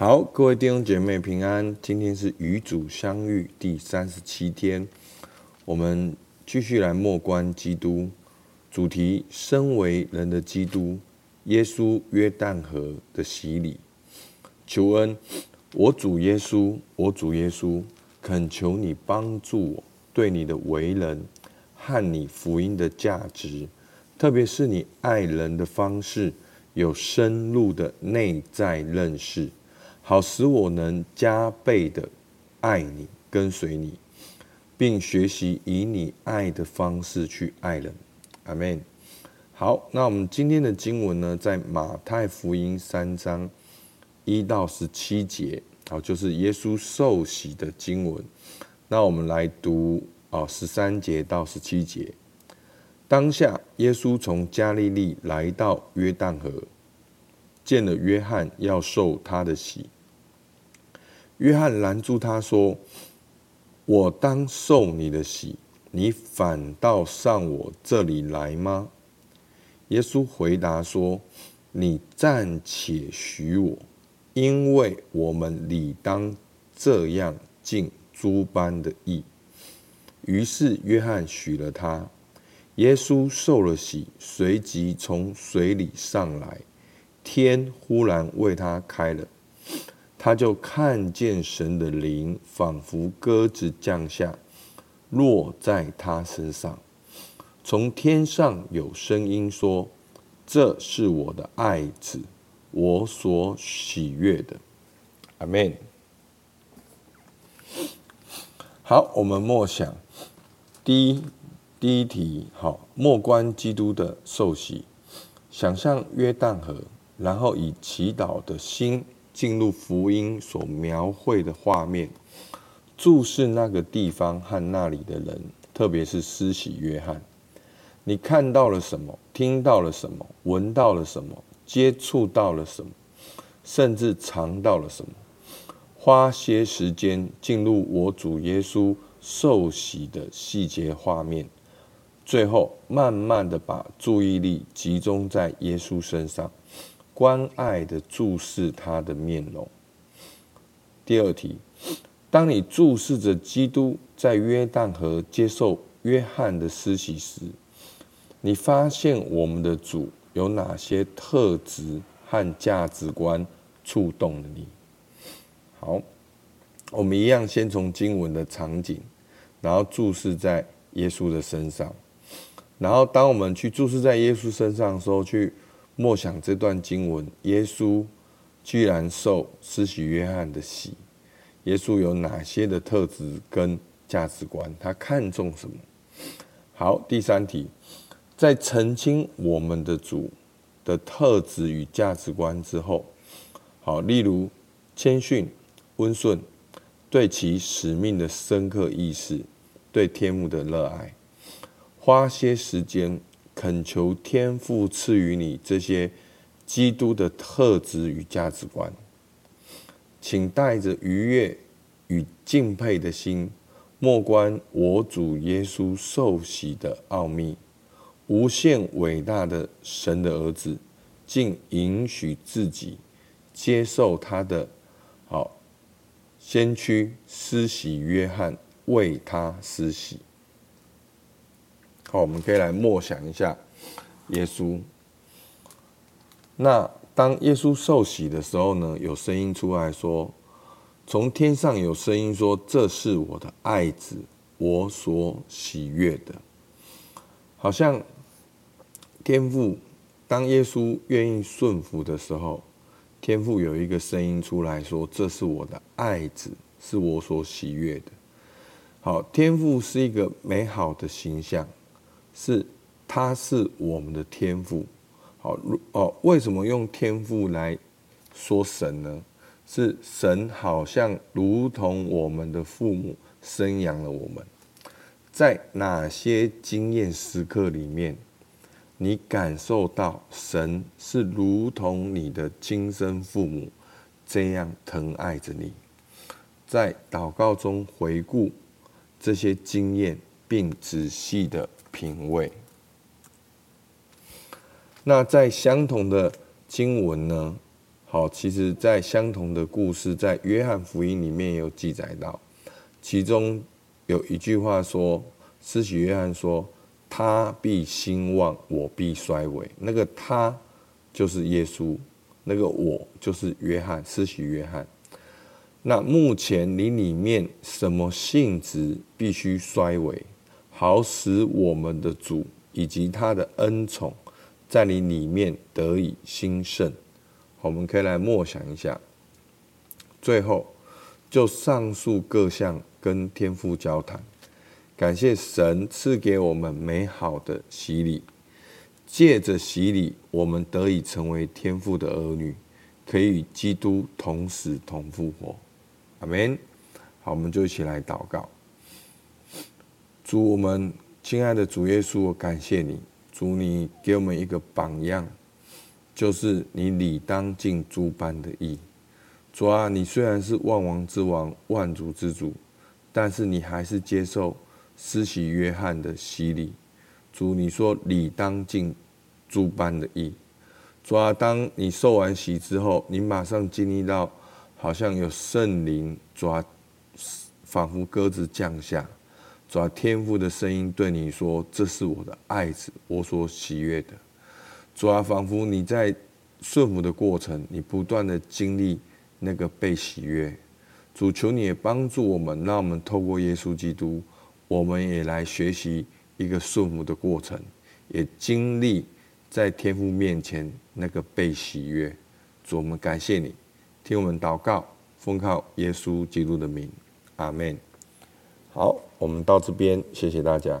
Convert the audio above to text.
好，各位弟兄姐妹平安。今天是与主相遇第三十七天，我们继续来默观基督主题：身为人的基督，耶稣约旦河的洗礼。求恩，我主耶稣，我主耶稣，恳求你帮助我，对你的为人和你福音的价值，特别是你爱人的方式，有深入的内在认识。好使我能加倍的爱你，跟随你，并学习以你爱的方式去爱人。阿门。好，那我们今天的经文呢，在马太福音三章一到十七节，好，就是耶稣受洗的经文。那我们来读啊，十三节到十七节。当下，耶稣从加利利来到约旦河，见了约翰要受他的洗。约翰拦住他说：“我当受你的洗，你反倒上我这里来吗？”耶稣回答说：“你暂且许我，因为我们理当这样尽诸般的义。”于是约翰许了他。耶稣受了洗，随即从水里上来，天忽然为他开了。他就看见神的灵仿佛鸽子降下，落在他身上。从天上有声音说：“这是我的爱子，我所喜悦的。”阿门。好，我们默想第一第一题。好，默观基督的受洗，想象约旦河，然后以祈祷的心。进入福音所描绘的画面，注视那个地方和那里的人，特别是施洗约翰。你看到了什么？听到了什么？闻到了什么？接触到了什么？甚至尝到了什么？花些时间进入我主耶稣受洗的细节画面，最后慢慢的把注意力集中在耶稣身上。关爱的注视他的面容。第二题，当你注视着基督在约旦河接受约翰的施洗时，你发现我们的主有哪些特质和价值观触动了你？好，我们一样先从经文的场景，然后注视在耶稣的身上，然后当我们去注视在耶稣身上的时候，去。默想这段经文，耶稣居然受施洗约翰的洗，耶稣有哪些的特质跟价值观？他看重什么？好，第三题，在澄清我们的主的特质与价值观之后，好，例如谦逊、温顺，对其使命的深刻意识，对天父的热爱，花些时间。恳求天父赐予你这些基督的特质与价值观，请带着愉悦与敬佩的心，莫观我主耶稣受洗的奥秘，无限伟大的神的儿子，竟允许自己接受他的好先驱施洗约翰为他施洗。好，我们可以来默想一下耶稣。那当耶稣受洗的时候呢，有声音出来说，从天上有声音说：“这是我的爱子，我所喜悦的。”好像天父，当耶稣愿意顺服的时候，天父有一个声音出来说：“这是我的爱子，是我所喜悦的。”好，天父是一个美好的形象。是，他是我们的天赋。好，哦，为什么用天赋来说神呢？是神好像如同我们的父母生养了我们。在哪些经验时刻里面，你感受到神是如同你的亲生父母这样疼爱着你？在祷告中回顾这些经验，并仔细的。品味。那在相同的经文呢？好，其实在相同的故事，在约翰福音里面有记载到，其中有一句话说，施洗约翰说：“他必兴旺，我必衰微。”那个他就是耶稣，那个我就是约翰，施洗约翰。那目前你里面什么性质必须衰微，好使我们的主以及他的恩宠在你里面得以兴盛？我们可以来默想一下。最后，就上述各项跟天父交谈，感谢神赐给我们美好的洗礼，借着洗礼，我们得以成为天父的儿女，可以与基督同死同复活。阿门。好，我们就一起来祷告。主，我们亲爱的主耶稣，我感谢你。主，你给我们一个榜样，就是你理当尽诸般的义。主啊，你虽然是万王之王、万主之主，但是你还是接受施洗约翰的洗礼。主，你说理当尽诸般的义。主啊，当你受完洗之后，你马上经历到。好像有圣灵抓，仿佛鸽子降下，抓天父的声音对你说：“这是我的爱子，我所喜悦的。”抓仿佛你在顺服的过程，你不断的经历那个被喜悦。主求你也帮助我们，让我们透过耶稣基督，我们也来学习一个顺服的过程，也经历在天父面前那个被喜悦。主，我们感谢你。听我们祷告，奉靠耶稣基督的名，阿门。好，我们到这边，谢谢大家。